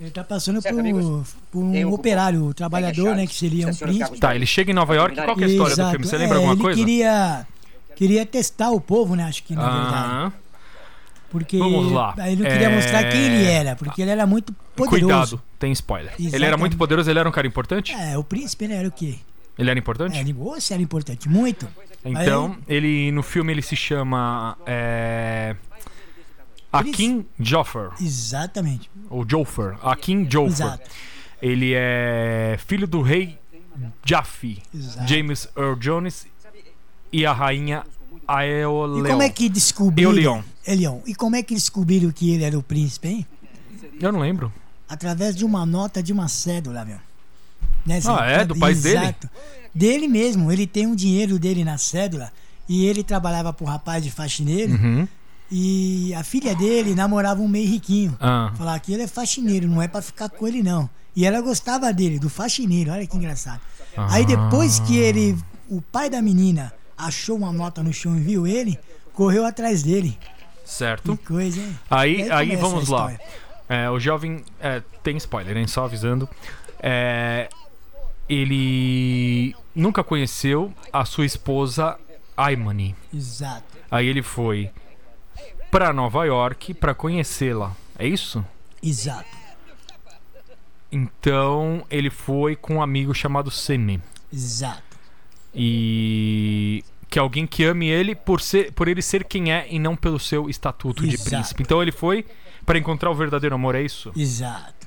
[SPEAKER 1] Ele tá passando
[SPEAKER 7] Certo,
[SPEAKER 1] por,
[SPEAKER 7] amigos?
[SPEAKER 1] por um
[SPEAKER 7] Tem
[SPEAKER 1] operário, um trabalhador, né? Que seria um príncipe.
[SPEAKER 2] Tá, ele chega em Nova York. Qual que é a história do filme? Você lembra
[SPEAKER 1] é,
[SPEAKER 2] alguma
[SPEAKER 1] ele
[SPEAKER 2] coisa?
[SPEAKER 1] queria queria testar o povo, né? Acho que na verdade.
[SPEAKER 2] Ah,
[SPEAKER 1] Porque
[SPEAKER 2] Vamos lá.
[SPEAKER 1] aí ele não queria
[SPEAKER 2] É,
[SPEAKER 1] mostrar quem ele era, porque ele era muito poderoso.
[SPEAKER 2] cuidado, tem spoiler. Ele era
[SPEAKER 1] Exatamente.
[SPEAKER 2] muito poderoso, ele era um cara importante?
[SPEAKER 1] É, o príncipe né, era o quê?
[SPEAKER 2] Ele era importante?
[SPEAKER 1] É, ele, era importante, muito.
[SPEAKER 2] Então, ele no filme ele se chama é, Akin Joffer,
[SPEAKER 1] Exatamente.
[SPEAKER 2] ou Joffer, Akin Joffer.
[SPEAKER 1] Exato.
[SPEAKER 2] Ele é filho do rei Jaffe,
[SPEAKER 1] Exato.
[SPEAKER 2] James Earl Jones e a rainha Aeoleo.
[SPEAKER 1] E como é que descobriram?
[SPEAKER 2] Eolion.
[SPEAKER 1] Elion. E como é que descobriram que ele era o príncipe, hein?
[SPEAKER 2] Eu não lembro.
[SPEAKER 1] Através de uma nota de uma cédula, meu. Nessa
[SPEAKER 2] Ah, é? Do dele?
[SPEAKER 1] Exato. Dele mesmo. Ele tem um dinheiro dele na cédula e ele trabalhava pro rapaz de faxineiro.
[SPEAKER 2] Uhum.
[SPEAKER 1] E a filha dele namorava um meio riquinho.
[SPEAKER 2] Ah.
[SPEAKER 1] Falar que ele é faxineiro, não é pra ficar com ele, não. E ela gostava dele, do faxineiro, olha que engraçado. Aí depois que ele, o pai da menina, achou uma nota no chão e viu ele, correu atrás dele.
[SPEAKER 2] Certo.
[SPEAKER 1] Que coisa, hein?
[SPEAKER 2] Aí, aí
[SPEAKER 1] começa a
[SPEAKER 2] vamos lá. É, o jovem. é, tem spoiler, hein? Só avisando. É, ele nunca conheceu a sua esposa Aimani.
[SPEAKER 1] Exato.
[SPEAKER 2] Aí ele foi pra Nova York pra conhecê-la. É isso?
[SPEAKER 1] Exato.
[SPEAKER 2] Então ele foi com um amigo chamado Semi.
[SPEAKER 1] Exato.
[SPEAKER 2] E que é alguém que ame ele por ser por ele ser quem é e não pelo seu estatuto de
[SPEAKER 1] Exato.
[SPEAKER 2] príncipe. Então ele foi pra encontrar o verdadeiro amor, é isso?
[SPEAKER 1] Exato.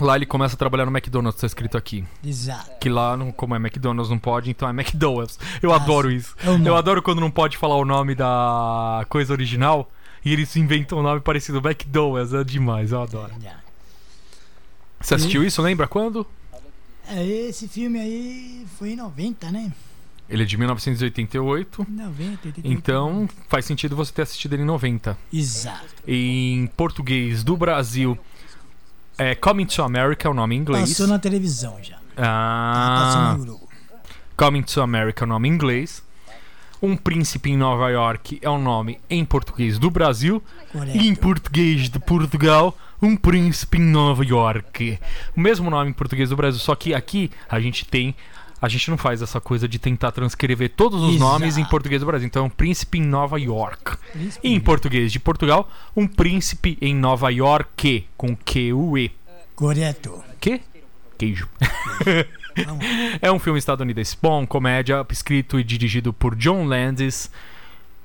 [SPEAKER 2] Lá ele começa a trabalhar no McDonald's, tá escrito aqui.
[SPEAKER 1] Exato.
[SPEAKER 2] Que lá, não- como é McDonald's, não pode, então é McDonald's. Eu
[SPEAKER 1] Ah,
[SPEAKER 2] adoro isso.
[SPEAKER 1] Nome.
[SPEAKER 2] Eu adoro quando não pode falar o nome da coisa original e eles inventam um nome parecido McDonald's. É demais, eu adoro. Você assistiu isso? Lembra quando?
[SPEAKER 1] É, esse filme aí foi em 90, né?
[SPEAKER 2] Ele é de 1988.
[SPEAKER 1] 90, 88.
[SPEAKER 2] Então faz sentido você ter assistido ele em 90.
[SPEAKER 1] Exato.
[SPEAKER 2] Em português do Brasil, é Coming to America é o nome em inglês.
[SPEAKER 1] Passou na televisão já. Passou
[SPEAKER 2] Ah,
[SPEAKER 1] no Globo.
[SPEAKER 2] Coming to America é o nome em inglês. Um Príncipe em Nova York é o nome em português do Brasil.
[SPEAKER 1] Correto.
[SPEAKER 2] E em português de Portugal, Um Príncipe em Nova York. O mesmo nome em português do Brasil, só que aqui a gente tem. A gente não faz essa coisa de tentar transcrever todos os
[SPEAKER 1] Exato.
[SPEAKER 2] nomes em português do Brasil. Então, Príncipe em Nova York.
[SPEAKER 1] Príncipe
[SPEAKER 2] E em português de Portugal, Um Príncipe em Nova York, com Q-U-E.
[SPEAKER 1] Correto.
[SPEAKER 2] Que? Queijo. é um filme estadunidense bom, comédia, escrito e dirigido por John Landis.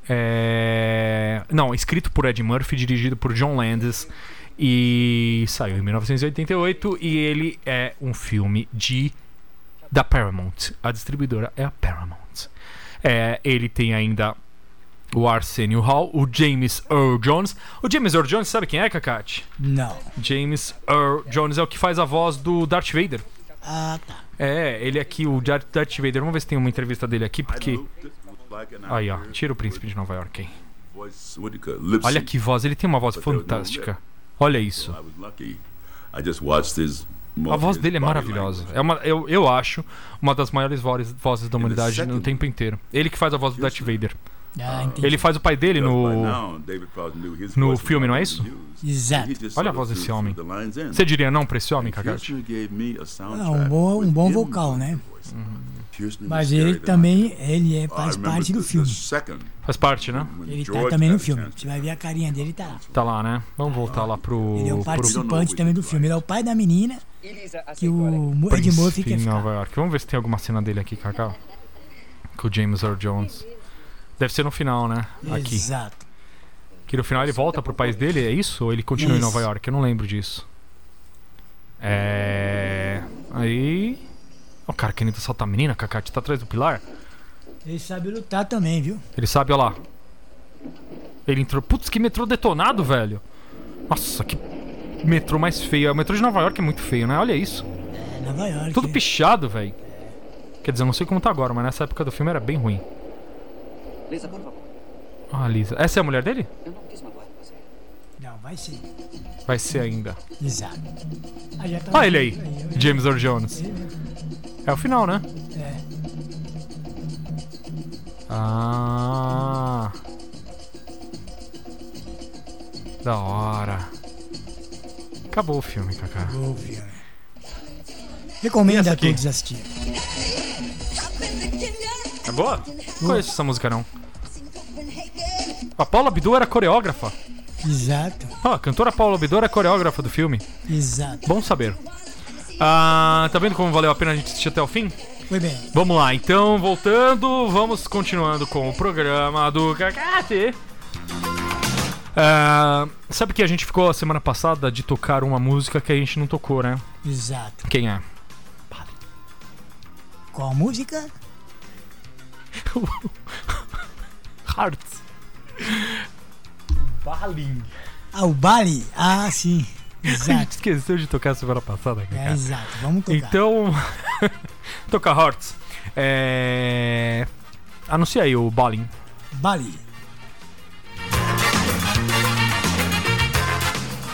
[SPEAKER 2] É... Não, escrito por Ed Murphy, dirigido por John Landis. E saiu em 1988. E ele é um filme de da Paramount. A distribuidora é a Paramount. É, ele tem ainda o Arsenio Hall, o James Earl Jones. O James Earl Jones, sabe quem é, Kakati?
[SPEAKER 1] Não.
[SPEAKER 2] James Earl Jones é o que faz a voz do Darth Vader.
[SPEAKER 1] Ah, tá.
[SPEAKER 2] É, ele aqui, o Darth Vader. Vamos ver se tem uma entrevista dele aqui, porque. Aí, ó. Tira o príncipe de Nova York aí. Olha que voz, ele tem uma voz fantástica. Olha isso. A voz dele é maravilhosa. É uma, eu, eu acho uma das maiores vozes, vozes da humanidade no tempo inteiro. Ele que faz a voz do Darth Vader.
[SPEAKER 1] Ah.
[SPEAKER 2] Ele faz o pai dele no. No filme, não é isso?
[SPEAKER 1] Exato.
[SPEAKER 2] Olha a voz desse homem. Você diria não pra esse homem, Kakati?
[SPEAKER 1] Ah, um bom, um bom vocal, né? Mas ele também, ele é, faz parte do filme.
[SPEAKER 2] Faz parte, né?
[SPEAKER 1] Ele tá também no filme. Você vai ver a carinha dele, tá lá.
[SPEAKER 2] Tá lá, né? Vamos voltar lá pro.
[SPEAKER 1] Ele é o
[SPEAKER 2] pro
[SPEAKER 1] participante também do filme. Ele é o pai da menina que o Ed Murphy
[SPEAKER 2] Príncipe
[SPEAKER 1] quer
[SPEAKER 2] em
[SPEAKER 1] ficar.
[SPEAKER 2] Nova York. Vamos ver se tem alguma cena dele aqui, Cacau. Com o James Earl Jones. Deve ser no final, né? Aqui.
[SPEAKER 1] Exato.
[SPEAKER 2] Que no final ele volta pro país dele, é isso? Ou ele continua em
[SPEAKER 1] Isso.
[SPEAKER 2] Nova York? Eu não lembro disso. É. Aí. O cara querendo assaltar a menina, Cacate, tá atrás do pilar?
[SPEAKER 1] Ele sabe lutar também, viu?
[SPEAKER 2] Ele sabe, olha lá. Ele entrou. Putz, que metrô detonado, velho. Nossa, que metrô mais feio. O metrô de Nova York é muito feio, né? Olha isso.
[SPEAKER 1] É Nova York.
[SPEAKER 2] Tudo pichado, velho. Quer dizer, eu não sei como tá agora, mas nessa época do filme era bem ruim.
[SPEAKER 7] Lisa, por favor.
[SPEAKER 2] Ah, Lisa. Essa é a mulher dele?
[SPEAKER 7] Eu não quis magoar você.
[SPEAKER 1] Não, vai ser.
[SPEAKER 2] Vai ser ainda.
[SPEAKER 1] Exato. Ah, já tá
[SPEAKER 2] Olha ele aí, James Earl Jones. É o final, né?
[SPEAKER 1] É.
[SPEAKER 2] Ah. Da hora. Acabou o filme, Kaká.
[SPEAKER 1] Acabou o filme. Recomendo a todos assistir.
[SPEAKER 2] É boa? Não conheço essa música, não. A Paula Abdul era coreógrafa.
[SPEAKER 1] Exato.
[SPEAKER 2] Ah, a cantora Paula Abdul era coreógrafa do filme.
[SPEAKER 1] Exato.
[SPEAKER 2] Bom saber. Ah, tá vendo como valeu a pena a gente assistir até o fim?
[SPEAKER 1] Foi bem.
[SPEAKER 2] Vamos lá, então, voltando, vamos continuando com o programa do Cacate. Ah, sabe que a gente ficou a semana passada de tocar uma música que a gente não tocou, né?
[SPEAKER 1] Exato.
[SPEAKER 2] Quem é?
[SPEAKER 1] Qual música?
[SPEAKER 2] Hearts. Balin.
[SPEAKER 1] Ah, o Bali? Ah, sim.
[SPEAKER 2] A gente
[SPEAKER 9] Exato.
[SPEAKER 2] esqueceu de tocar semana passada,
[SPEAKER 9] É,
[SPEAKER 2] cara.
[SPEAKER 9] exato. Vamos tocar.
[SPEAKER 2] Então. toca Hearts. É. Anuncia aí o Balling.
[SPEAKER 9] Bali.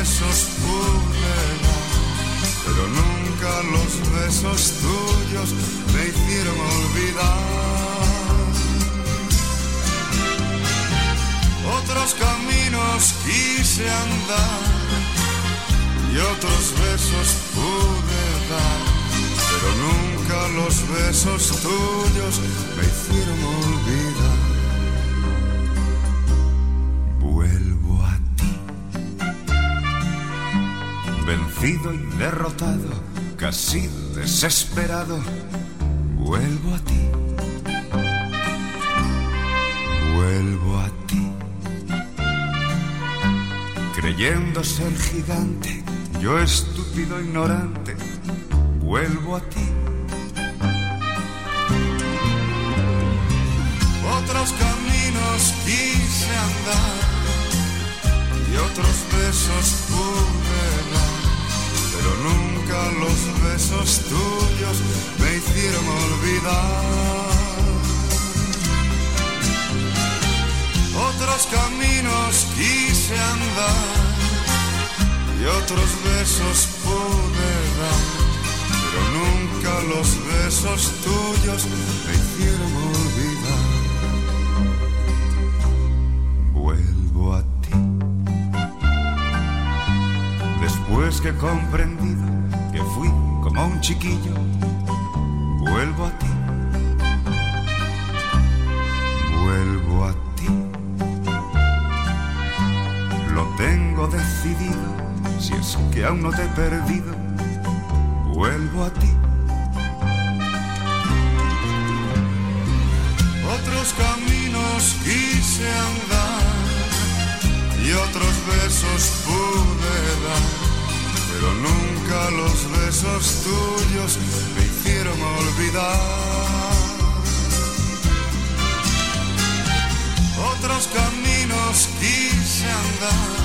[SPEAKER 10] besos pulera, pero nunca los
[SPEAKER 11] besos tuyos me hicieron olvidar. Otros caminos quise andar y otros besos pude dar, pero nunca los besos tuyos me hicieron olvidar. Vencido y derrotado, casi desesperado, vuelvo a ti. Vuelvo a ti, creyendo ser gigante, yo estúpido ignorante, vuelvo a ti. Otros caminos quise andar y otros besos pude los besos tuyos me hicieron olvidar. Otros caminos quise andar y otros besos pude dar, pero nunca los besos tuyos me hicieron olvidar. Vuelvo a ti. Después que he comprendido como un chiquillo, vuelvo a ti. Vuelvo a ti. Lo tengo decidido, si es que aún no te he perdido, vuelvo a ti. Besos tuyos me hicieron olvidar. Otros caminos quise andar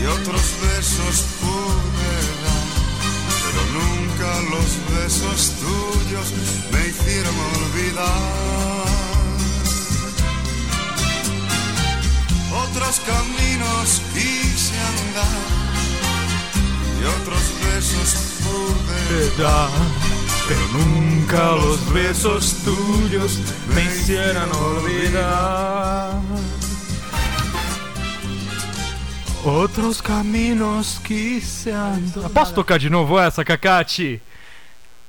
[SPEAKER 11] y otros besos pude dar, pero nunca los besos tuyos me hicieron olvidar. Otros caminos quise andar y otros besos pude dar,
[SPEAKER 2] pero nunca los besos tuyos me hicieron olvidar. Outros caminhos quise andar. Posso tocar de novo essa, Cacate?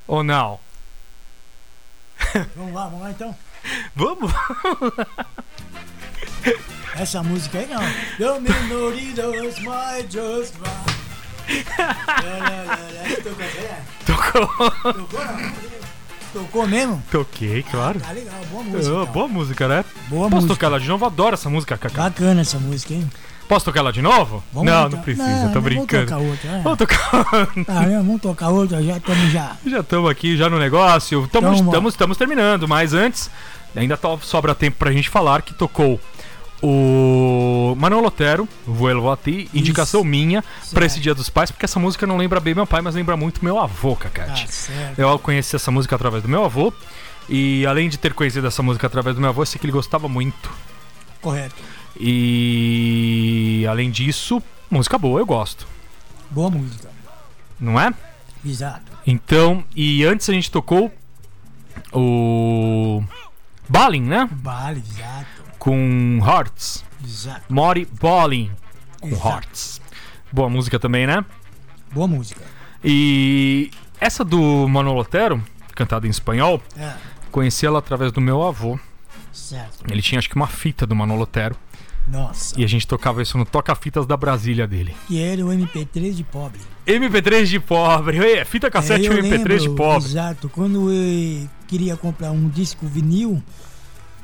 [SPEAKER 2] Ou não?
[SPEAKER 1] Vamos lá, vamos lá então.
[SPEAKER 2] Vamos?
[SPEAKER 1] Essa música aí não. The minoritos might just right. Tocou até?
[SPEAKER 2] Tocou.
[SPEAKER 1] Tocou? Tocou mesmo?
[SPEAKER 2] Toquei, claro.
[SPEAKER 1] Tá legal, boa música.
[SPEAKER 2] Ah,
[SPEAKER 1] então.
[SPEAKER 2] boa música, né?
[SPEAKER 1] Boa
[SPEAKER 2] Posso
[SPEAKER 1] música.
[SPEAKER 2] tocar ela de novo? Adoro essa música, Cacá.
[SPEAKER 1] Bacana essa música, hein?
[SPEAKER 2] Posso tocar ela de novo?
[SPEAKER 1] Vamos
[SPEAKER 2] não,
[SPEAKER 1] lá,
[SPEAKER 2] não
[SPEAKER 1] então.
[SPEAKER 2] precisa,
[SPEAKER 1] Não,
[SPEAKER 2] tô
[SPEAKER 1] vamos
[SPEAKER 2] brincando.
[SPEAKER 1] tocar outra, é.
[SPEAKER 2] Vamos tocar.
[SPEAKER 1] Ah, né? Vamos tocar outra, já estamos já.
[SPEAKER 2] Já estamos aqui, já no negócio. Estamos
[SPEAKER 1] Então,
[SPEAKER 2] estamos terminando, mas antes, ainda sobra tempo pra gente falar que tocou o Manuel Otero, Vuelvo a Ti, indicação minha pra esse Dia dos Pais, porque essa música não lembra bem meu pai, mas lembra muito meu avô, Cacate.
[SPEAKER 1] Certo.
[SPEAKER 2] Eu conheci essa música através do meu avô. E além de ter conhecido essa música através do meu avô, eu sei que ele gostava muito.
[SPEAKER 1] Correto.
[SPEAKER 2] E além disso, música boa, eu gosto.
[SPEAKER 1] Boa música.
[SPEAKER 2] Não é?
[SPEAKER 1] Exato.
[SPEAKER 2] Então, e antes a gente tocou o Balin, né?
[SPEAKER 1] Vale, exato.
[SPEAKER 2] Com Hearts.
[SPEAKER 1] Exato.
[SPEAKER 2] Mori Balin com
[SPEAKER 1] Exato.
[SPEAKER 2] Hearts. Boa música também, né?
[SPEAKER 1] Boa música.
[SPEAKER 2] E essa do Manuel Otero, cantada em espanhol,
[SPEAKER 1] É,
[SPEAKER 2] conheci ela através do meu avô.
[SPEAKER 1] certo.
[SPEAKER 2] Ele tinha acho que uma fita do Manuel Otero.
[SPEAKER 1] Nossa.
[SPEAKER 2] E a gente tocava isso no Toca-Fitas da Brasília dele.
[SPEAKER 1] Que era o MP3 de pobre.
[SPEAKER 2] MP3 de pobre. Ué, Fita cassete
[SPEAKER 1] É, eu
[SPEAKER 2] MP3 de
[SPEAKER 1] lembro,
[SPEAKER 2] pobre.
[SPEAKER 1] Exato. Quando eu queria comprar um disco vinil,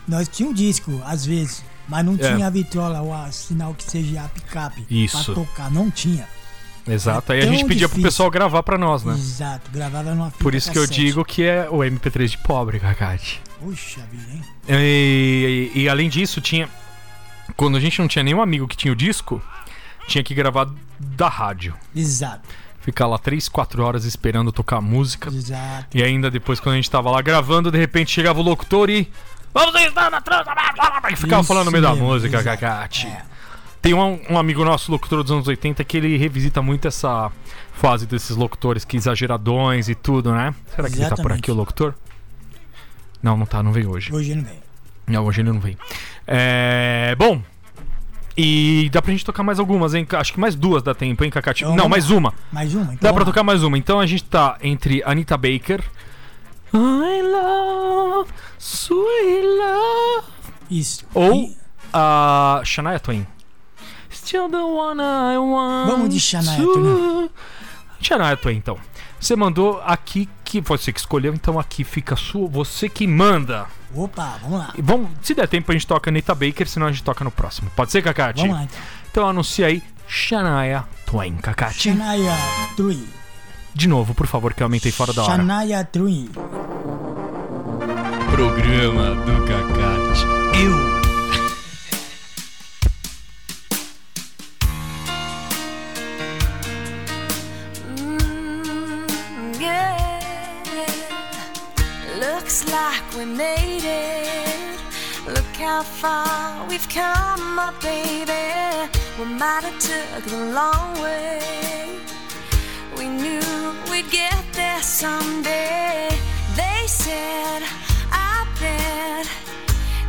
[SPEAKER 1] nós tínhamos um disco, às vezes, mas não
[SPEAKER 2] É.
[SPEAKER 1] tinha a vitrola, o sinal que seja a picape
[SPEAKER 2] Isso.
[SPEAKER 1] pra tocar. Não tinha.
[SPEAKER 2] Exato. Aí a gente pedia pro
[SPEAKER 1] difícil.
[SPEAKER 2] pessoal gravar pra nós, né?
[SPEAKER 1] Exato. Gravava numa fita
[SPEAKER 2] Por isso que eu
[SPEAKER 1] cassete.
[SPEAKER 2] digo que é o MP3 de pobre, Cacate.
[SPEAKER 1] Puxa vida, hein?
[SPEAKER 2] E, e- e além disso, tinha. Quando a gente não tinha nenhum amigo que tinha o disco, tinha que gravar da rádio.
[SPEAKER 1] Exato.
[SPEAKER 2] Ficar lá 3, 4 horas esperando tocar a música.
[SPEAKER 1] Exato.
[SPEAKER 2] E ainda depois, quando a gente tava lá gravando, de repente chegava o locutor e. Vamos estar na transa! blá, blá, blá", E ficava
[SPEAKER 1] Isso
[SPEAKER 2] falando no meio da música.
[SPEAKER 1] É.
[SPEAKER 2] Tem um, um amigo nosso, locutor dos anos 80, que ele revisita muito essa fase desses locutores que exageradões e tudo, né? Será que ele tá por
[SPEAKER 1] Exatamente.
[SPEAKER 2] aqui, o locutor? Não, não tá, não veio hoje.
[SPEAKER 1] Hoje não vem.
[SPEAKER 2] Não, hoje ele não veio. É. Bom. E dá pra gente tocar mais algumas, hein? Acho que mais duas dá tempo, hein, Cacate?
[SPEAKER 1] Então,
[SPEAKER 2] não,
[SPEAKER 1] vamos
[SPEAKER 2] mais uma.
[SPEAKER 1] Mais uma? Então,
[SPEAKER 2] Dá pra tocar mais uma. Então a gente tá entre Anita Baker. I love, sweet love.
[SPEAKER 1] Isso.
[SPEAKER 2] Ou a Shania Twain. Still the one I want.
[SPEAKER 1] Vamos de Shania Twain.
[SPEAKER 2] Shania Twain, então. Você mandou aqui que você que escolheu, então aqui fica sua, você que manda.
[SPEAKER 1] Opa, vamos lá.
[SPEAKER 2] E vamos, se der tempo a gente toca Anita Baker, senão a gente toca no próximo. Pode ser, Cacate?
[SPEAKER 1] Vamos lá, então.
[SPEAKER 2] Então anuncia aí Shania Twain, Cacate.
[SPEAKER 1] Shania Twain.
[SPEAKER 2] De novo, por favor, que eu aumentei fora da hora.
[SPEAKER 1] Shania Twain.
[SPEAKER 3] Programa do Cacate.
[SPEAKER 1] Eu.
[SPEAKER 4] Mm, like we made it. Look how far we've come, my baby. We might have took the long way. We'd get there someday. They said, I bet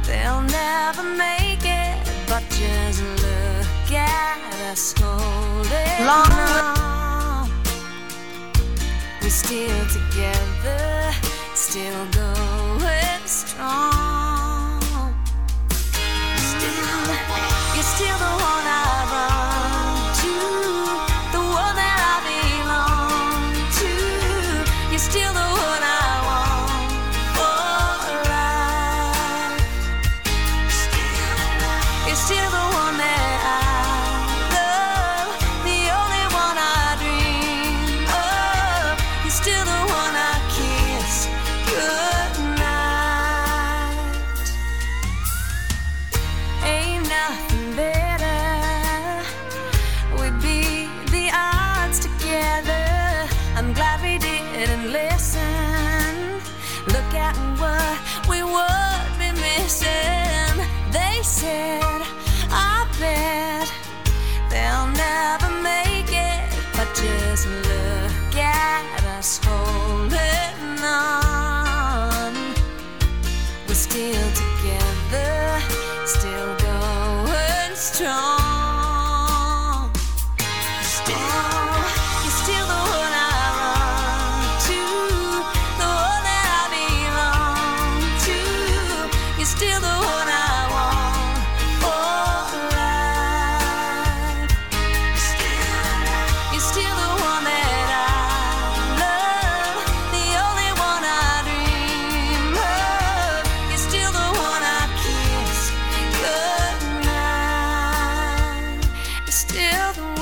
[SPEAKER 4] they'll never make it. But just look at us holding on. We're still together, still going strong. Still, you're still the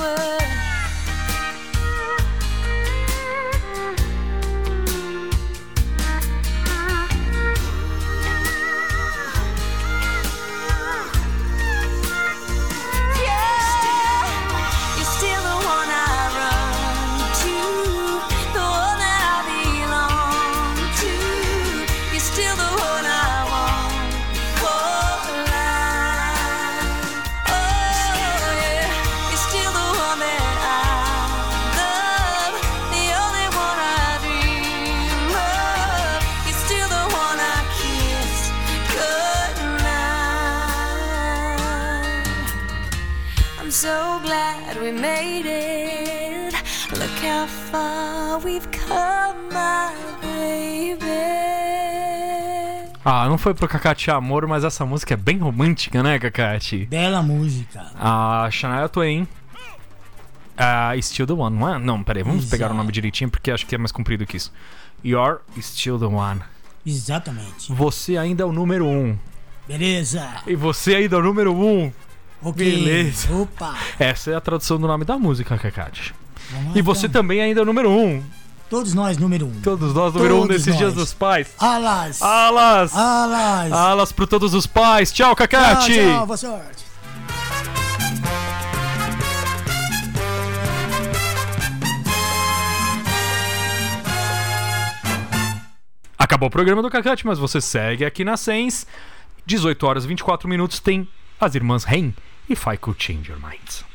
[SPEAKER 4] still
[SPEAKER 2] não foi pro Cacate Amor, mas essa música é bem romântica, né, Cacate?
[SPEAKER 1] Bela música.
[SPEAKER 2] A Shania Twain. A Still the One, não é? Não, peraí, vamos
[SPEAKER 1] Exato.
[SPEAKER 2] pegar o nome direitinho porque acho que é mais comprido que isso. You're Still the One.
[SPEAKER 1] Exatamente.
[SPEAKER 2] Você ainda é o número um.
[SPEAKER 1] Beleza.
[SPEAKER 2] E você ainda é o número um.
[SPEAKER 1] Ok.
[SPEAKER 2] Beleza.
[SPEAKER 1] Opa.
[SPEAKER 2] Essa é a tradução do nome da música, Cacate. E você
[SPEAKER 1] então.
[SPEAKER 2] também ainda é o número um.
[SPEAKER 1] Todos nós, número um.
[SPEAKER 2] Todos nós, número um
[SPEAKER 1] Todos
[SPEAKER 2] nesses dias
[SPEAKER 1] nós.
[SPEAKER 2] dos pais.
[SPEAKER 1] Alas.
[SPEAKER 2] Alas!
[SPEAKER 1] Alas.
[SPEAKER 2] Alas pro todos os pais. Tchau,
[SPEAKER 1] Tchau,
[SPEAKER 2] Cacate!
[SPEAKER 1] tchau, boa sorte.
[SPEAKER 2] Acabou o programa do Cacate, mas você segue aqui na Sens. 18 horas e 24 minutos tem as irmãs Ren I Could Change Your Mind.